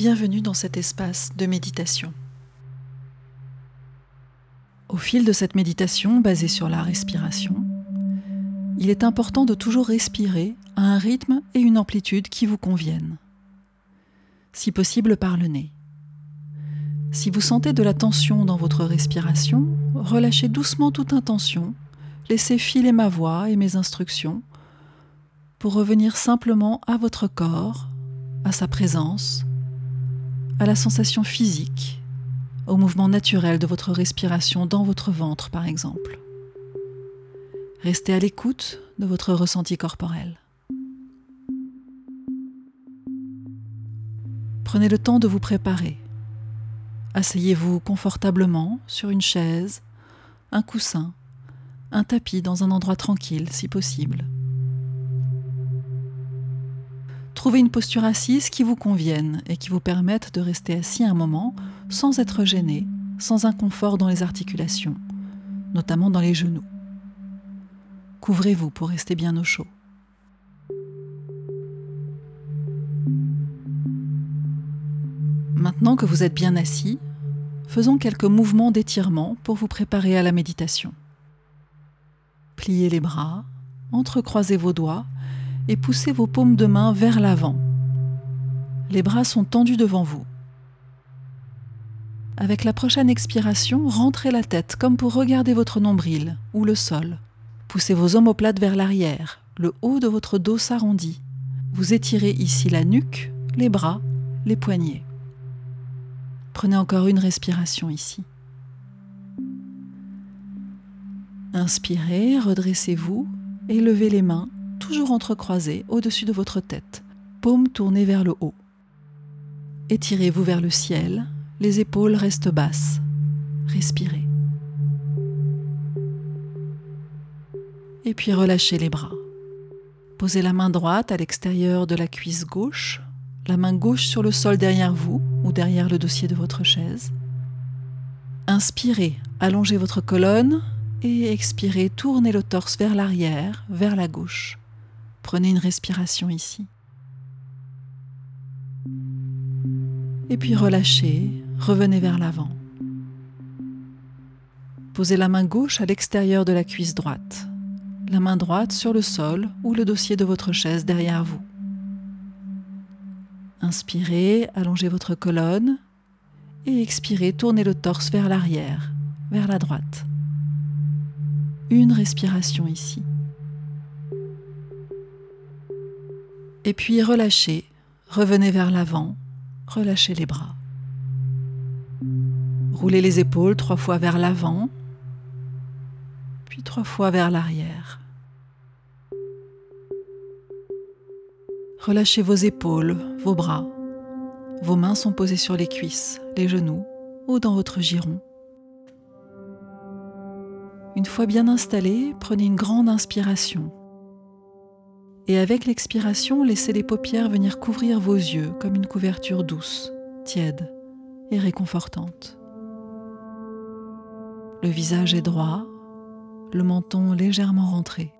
Bienvenue dans cet espace de méditation. Au fil de cette méditation basée sur la respiration, il est important de toujours respirer à un rythme et une amplitude qui vous conviennent. Si possible par le nez. Si vous sentez de la tension dans votre respiration, relâchez doucement toute intention, laissez filer ma voix et mes instructions pour revenir simplement à votre corps, à sa présence, à la sensation physique, au mouvement naturel de votre respiration dans votre ventre par exemple. Restez à l'écoute de votre ressenti corporel. Prenez le temps de vous préparer Asseyez-vous confortablement sur une chaise, un coussin, un tapis dans un endroit tranquille si possible. Trouvez une posture assise qui vous convienne et qui vous permette de rester assis un moment sans être gêné, sans inconfort dans les articulations, notamment dans les genoux. Couvrez-vous pour rester bien au chaud. Maintenant que vous êtes bien assis, faisons quelques mouvements d'étirement pour vous préparer à la méditation. Pliez les bras, entrecroisez vos doigts et poussez vos paumes de main vers l'avant. Les bras sont tendus devant vous. Avec la prochaine expiration, rentrez la tête comme pour regarder votre nombril ou le sol. Poussez vos omoplates vers l'arrière, le haut de votre dos s'arrondit. Vous étirez ici la nuque, les bras, les poignets. Prenez encore une respiration ici. Inspirez, redressez-vous et levez les mains, toujours entrecroisées au-dessus de votre tête, paumes tournées vers le haut. Étirez-vous vers le ciel, les épaules restent basses. Respirez. Et puis relâchez les bras. Posez la main droite à l'extérieur de la cuisse gauche, la main gauche sur le sol derrière vous ou derrière le dossier de votre chaise. Inspirez, allongez votre colonne et expirez, tournez le torse vers l'arrière, vers la gauche. Prenez une respiration ici. Et puis relâchez, revenez vers l'avant. Posez la main gauche à l'extérieur de la cuisse droite, la main droite sur le sol ou le dossier de votre chaise derrière vous. Inspirez, allongez votre colonne et expirez, tournez le torse vers l'arrière, vers la droite. Une respiration ici. Et puis relâchez, revenez vers l'avant, relâchez les bras. Roulez les épaules trois fois vers l'avant, puis trois fois vers l'arrière. Relâchez vos épaules, vos bras. Vos mains sont posées sur les cuisses, les genoux ou dans votre giron. Une fois bien installé, prenez une grande inspiration. Et avec l'expiration, laissez les paupières venir couvrir vos yeux comme une couverture douce, tiède et réconfortante. Le visage est droit, le menton légèrement rentré.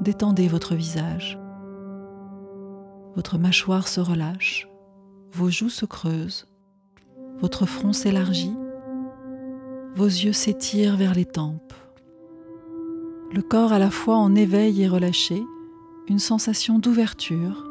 Détendez votre visage. Votre mâchoire se relâche, vos joues se creusent, votre front s'élargit, vos yeux s'étirent vers les tempes. Le corps à la fois en éveil et relâché, une sensation d'ouverture,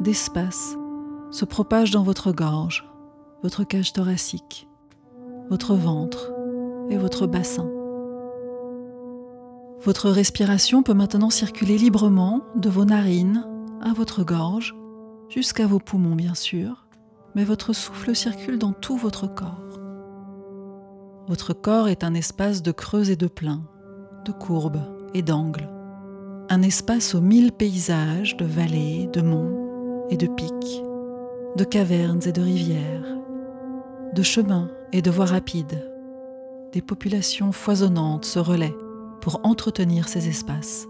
d'espace se propage dans votre gorge, votre cage thoracique, votre ventre et votre bassin. Votre respiration peut maintenant circuler librement de vos narines à votre gorge jusqu'à vos poumons bien sûr, mais votre souffle circule dans tout votre corps. Votre corps est un espace de creux et de pleins, de courbes et d'angles, un espace aux mille paysages de vallées, de monts et de pics, de cavernes et de rivières, de chemins et de voies rapides. Des populations foisonnantes se relaient pour entretenir ces espaces.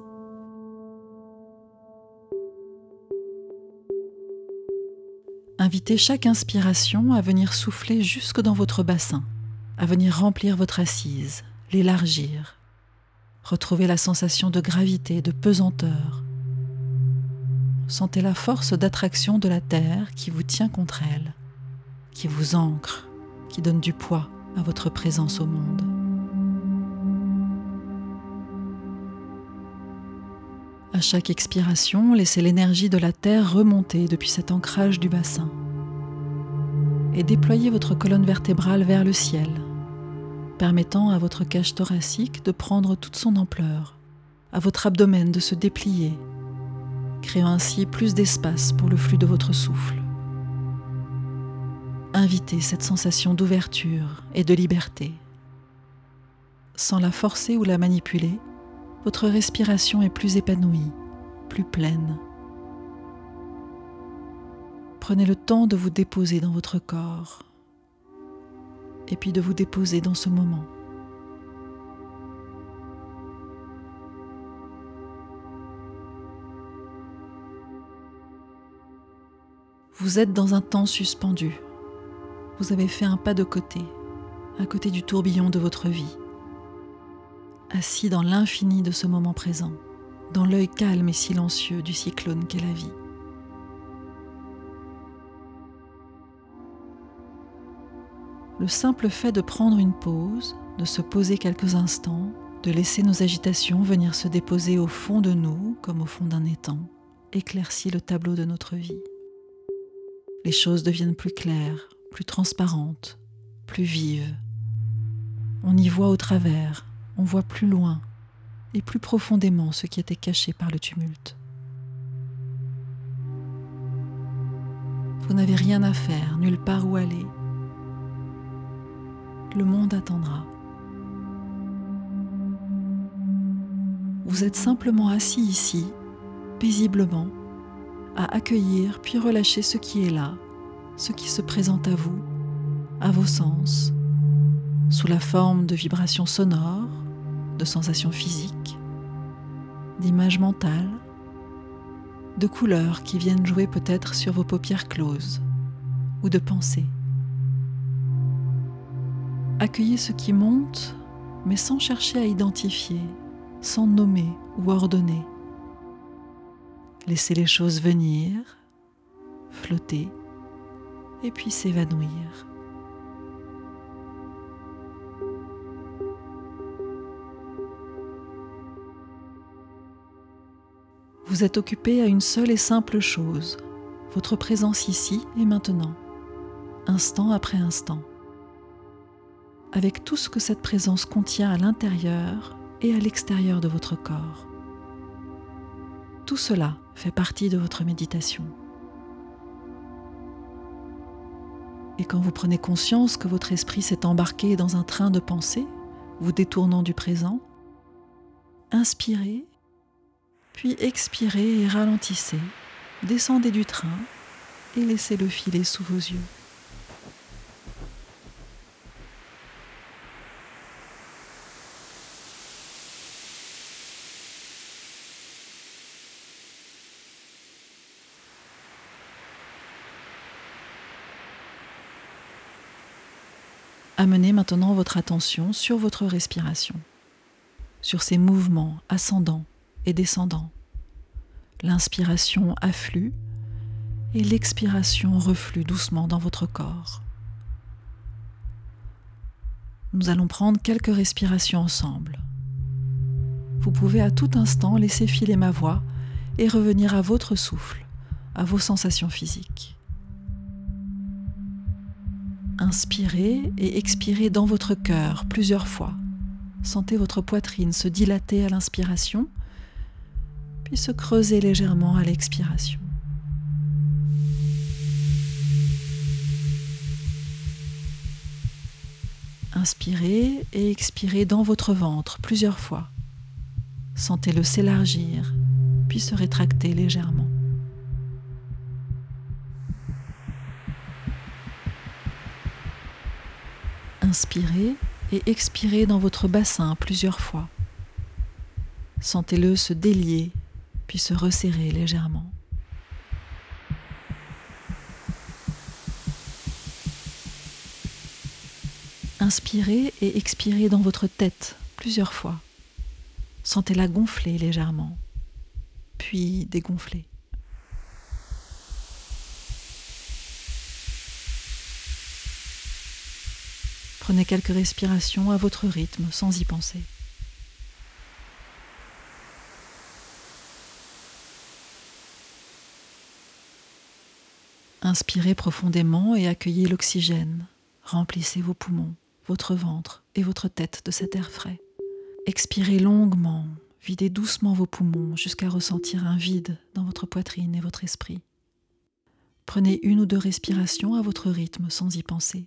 Invitez chaque inspiration à venir souffler jusque dans votre bassin, à venir remplir votre assise, l'élargir. Retrouvez la sensation de gravité, de pesanteur. Sentez la force d'attraction de la Terre qui vous tient contre elle. qui vous ancre, qui donne du poids à votre présence au monde. À chaque expiration, laissez l'énergie de la Terre remonter depuis cet ancrage du bassin et déployez votre colonne vertébrale vers le ciel, permettant à votre cage thoracique de prendre toute son ampleur, à votre abdomen de se déplier, créant ainsi plus d'espace pour le flux de votre souffle. Invitez cette sensation d'ouverture et de liberté. Sans la forcer ou la manipuler, votre respiration est plus épanouie, plus pleine. Prenez le temps de vous déposer dans votre corps et puis de vous déposer dans ce moment. Vous êtes dans un temps suspendu. Vous avez fait un pas de côté, à côté du tourbillon de votre vie assis dans l'infini de ce moment présent, dans l'œil calme et silencieux du cyclone qu'est la vie. Le simple fait de prendre une pause, de se poser quelques instants, de laisser nos agitations venir se déposer au fond de nous comme au fond d'un étang, éclaircit le tableau de notre vie. Les choses deviennent plus claires, plus transparentes, plus vives. On y voit au travers, on voit plus loin et plus profondément ce qui était caché par le tumulte. Vous n'avez rien à faire, nulle part où aller. Le monde attendra. Vous êtes simplement assis ici, paisiblement, à accueillir puis relâcher ce qui est là, ce qui se présente à vous, à vos sens, sous la forme de vibrations sonores, de sensations physiques, d'images mentales, de couleurs qui viennent jouer peut-être sur vos paupières closes ou de pensées. Accueillez ce qui monte, mais sans chercher à identifier, sans nommer ou ordonner. Laissez les choses venir, flotter et puis s'évanouir. Vous êtes occupé à une seule et simple chose, votre présence ici et maintenant, instant après instant, avec tout ce que cette présence contient à l'intérieur et à l'extérieur de votre corps. Tout cela fait partie de votre méditation. Et quand vous prenez conscience que votre esprit s'est embarqué dans un train de pensée, vous détournant du présent, inspirez puis expirez et ralentissez. Descendez du train et laissez-le filer sous vos yeux. Amenez maintenant votre attention sur votre respiration, sur ces mouvements ascendants et descendant. L'inspiration afflue et l'expiration reflue doucement dans votre corps. Nous allons prendre quelques respirations ensemble. Vous pouvez à tout instant laisser filer ma voix et revenir à votre souffle, à vos sensations physiques. Inspirez et expirez dans votre cœur plusieurs fois. Sentez votre poitrine se dilater à l'inspiration se creuser légèrement à l'expiration. Inspirez et expirez dans votre ventre plusieurs fois. Sentez-le s'élargir, puis se rétracter légèrement. Inspirez et expirez dans votre bassin plusieurs fois. Sentez-le se délier puis se resserrer légèrement. Inspirez et expirez dans votre tête plusieurs fois. Sentez-la gonfler légèrement, puis dégonfler. Prenez quelques respirations à votre rythme sans y penser. Inspirez profondément et accueillez l'oxygène. Remplissez vos poumons, votre ventre et votre tête de cet air frais. Expirez longuement, videz doucement vos poumons jusqu'à ressentir un vide dans votre poitrine et votre esprit. Prenez une ou deux respirations à votre rythme sans y penser.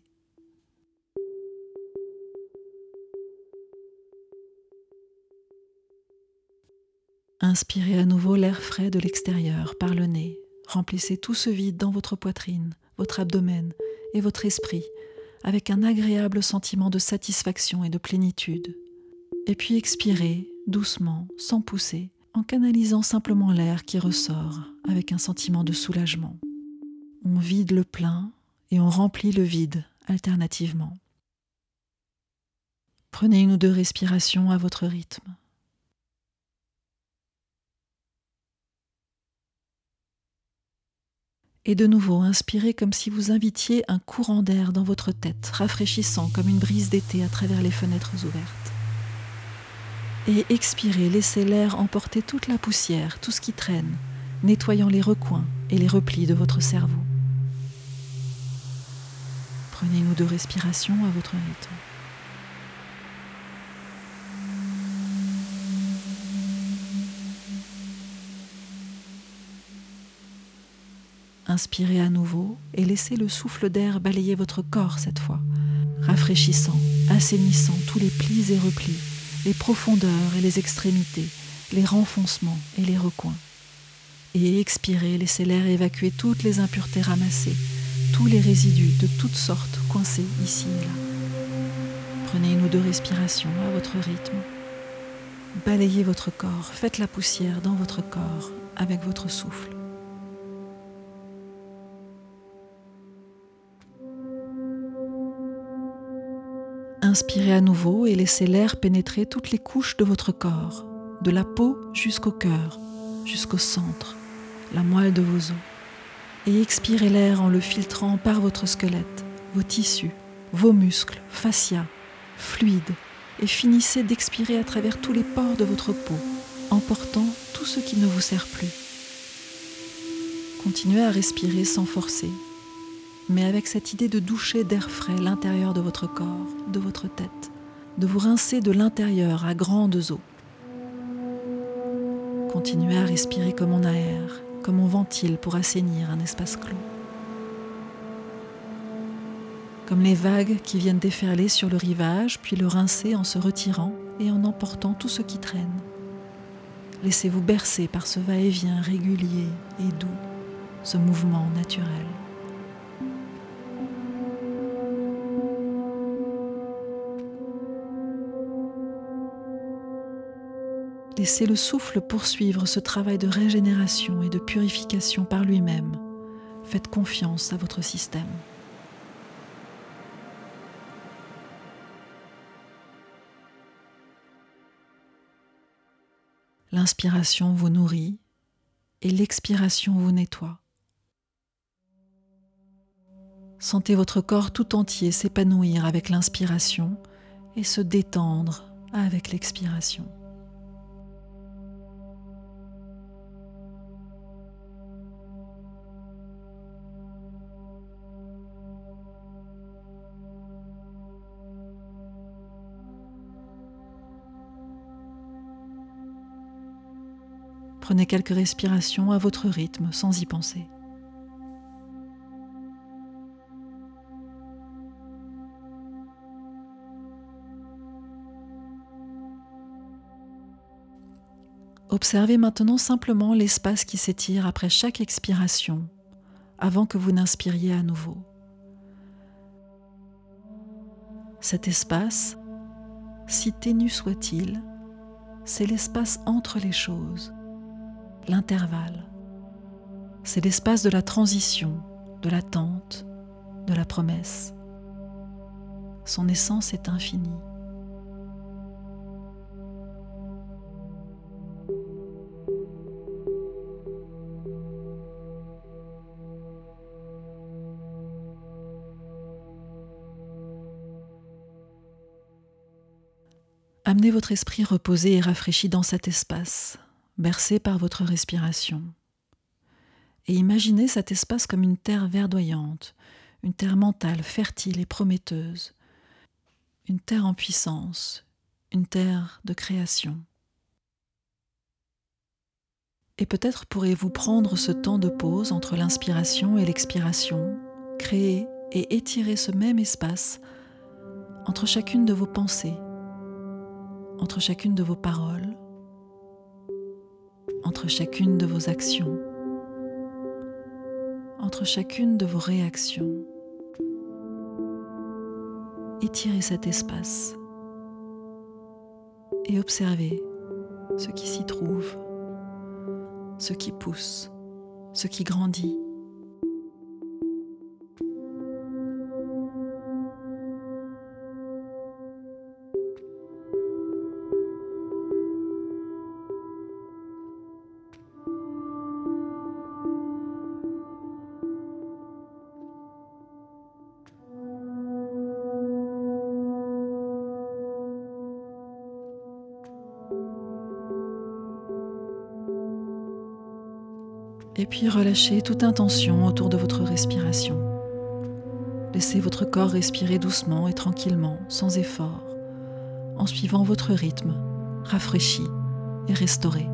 Inspirez à nouveau l'air frais de l'extérieur par le nez. Remplissez tout ce vide dans votre poitrine, votre abdomen et votre esprit avec un agréable sentiment de satisfaction et de plénitude. Et puis expirez doucement, sans pousser, en canalisant simplement l'air qui ressort avec un sentiment de soulagement. On vide le plein et on remplit le vide alternativement. Prenez une ou deux respirations à votre rythme. Et de nouveau, inspirez comme si vous invitiez un courant d'air dans votre tête, rafraîchissant comme une brise d'été à travers les fenêtres ouvertes. Et expirez, laissez l'air emporter toute la poussière, tout ce qui traîne, nettoyant les recoins et les replis de votre cerveau. Prenez une deux respirations à votre rythme. Inspirez à nouveau et laissez le souffle d'air balayer votre corps cette fois, rafraîchissant, assainissant tous les plis et replis, les profondeurs et les extrémités, les renfoncements et les recoins. Et expirez, laissez l'air évacuer toutes les impuretés ramassées, tous les résidus de toutes sortes coincés ici et là. Prenez une ou deux respirations à votre rythme. Balayez votre corps, faites la poussière dans votre corps avec votre souffle. Inspirez à nouveau et laissez l'air pénétrer toutes les couches de votre corps, de la peau jusqu'au cœur, jusqu'au centre, la moelle de vos os. Et expirez l'air en le filtrant par votre squelette, vos tissus, vos muscles, fascia, fluides, et finissez d'expirer à travers tous les pores de votre peau, emportant tout ce qui ne vous sert plus. Continuez à respirer sans forcer, mais avec cette idée de doucher d'air frais l'intérieur de votre corps, de votre tête, de vous rincer de l'intérieur à grandes eaux. Continuez à respirer comme on aère, comme on ventile pour assainir un espace clos. Comme les vagues qui viennent déferler sur le rivage, puis le rincer en se retirant et en emportant tout ce qui traîne. Laissez-vous bercer par ce va-et-vient régulier et doux, ce mouvement naturel. Laissez le souffle poursuivre ce travail de régénération et de purification par lui-même. Faites confiance à votre système. L'inspiration vous nourrit et l'expiration vous nettoie. Sentez votre corps tout entier s'épanouir avec l'inspiration et se détendre avec l'expiration. Prenez quelques respirations à votre rythme sans y penser. Observez maintenant simplement l'espace qui s'étire après chaque expiration avant que vous n'inspiriez à nouveau. Cet espace, si ténu soit-il, c'est l'espace entre les choses l'intervalle. C'est l'espace de la transition, de l'attente, de la promesse. Son essence est infinie. Amenez votre esprit reposé et rafraîchi dans cet espace, bercé par votre respiration. Et imaginez cet espace comme une terre verdoyante, une terre mentale fertile et prometteuse, une terre en puissance, une terre de création. Et peut-être pourrez-vous prendre ce temps de pause entre l'inspiration et l'expiration, créer et étirer ce même espace entre chacune de vos pensées, entre chacune de vos paroles, entre chacune de vos actions, entre chacune de vos réactions. Étirez cet espace et observez ce qui s'y trouve ce qui pousse, ce qui grandit. Et puis relâchez toute intention autour de votre respiration. Laissez votre corps respirer doucement et tranquillement, sans effort, en suivant votre rythme, rafraîchi et restauré.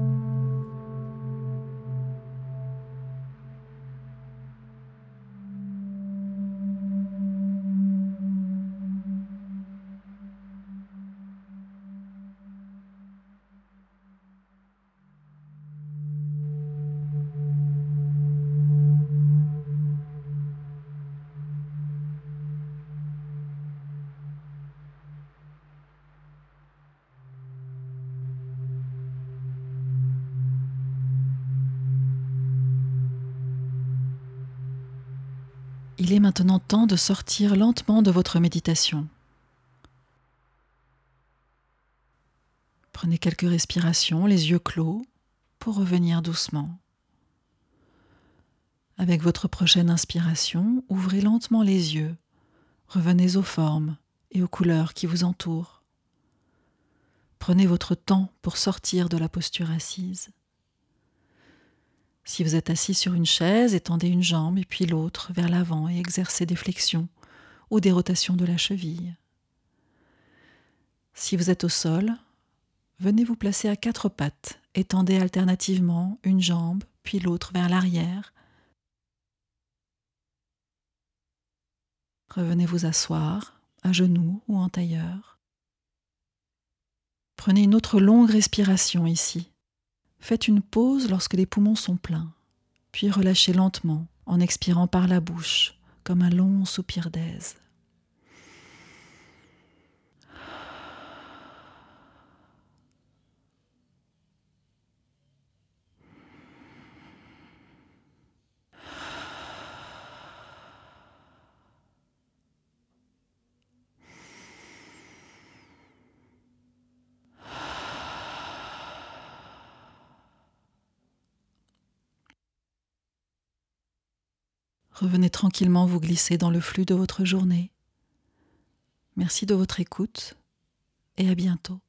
Il est maintenant temps de sortir lentement de votre méditation. Prenez quelques respirations, les yeux clos, pour revenir doucement. Avec votre prochaine inspiration, ouvrez lentement les yeux, revenez aux formes et aux couleurs qui vous entourent. Prenez votre temps pour sortir de la posture assise. Si vous êtes assis sur une chaise, étendez une jambe et puis l'autre vers l'avant et exercez des flexions ou des rotations de la cheville. Si vous êtes au sol, venez vous placer à quatre pattes, étendez alternativement une jambe puis l'autre vers l'arrière. Revenez vous asseoir, à genoux ou en tailleur. Prenez une autre longue respiration ici. Faites une pause lorsque les poumons sont pleins, puis relâchez lentement en expirant par la bouche comme un long soupir d'aise. Revenez tranquillement vous glisser dans le flux de votre journée. Merci de votre écoute et à bientôt.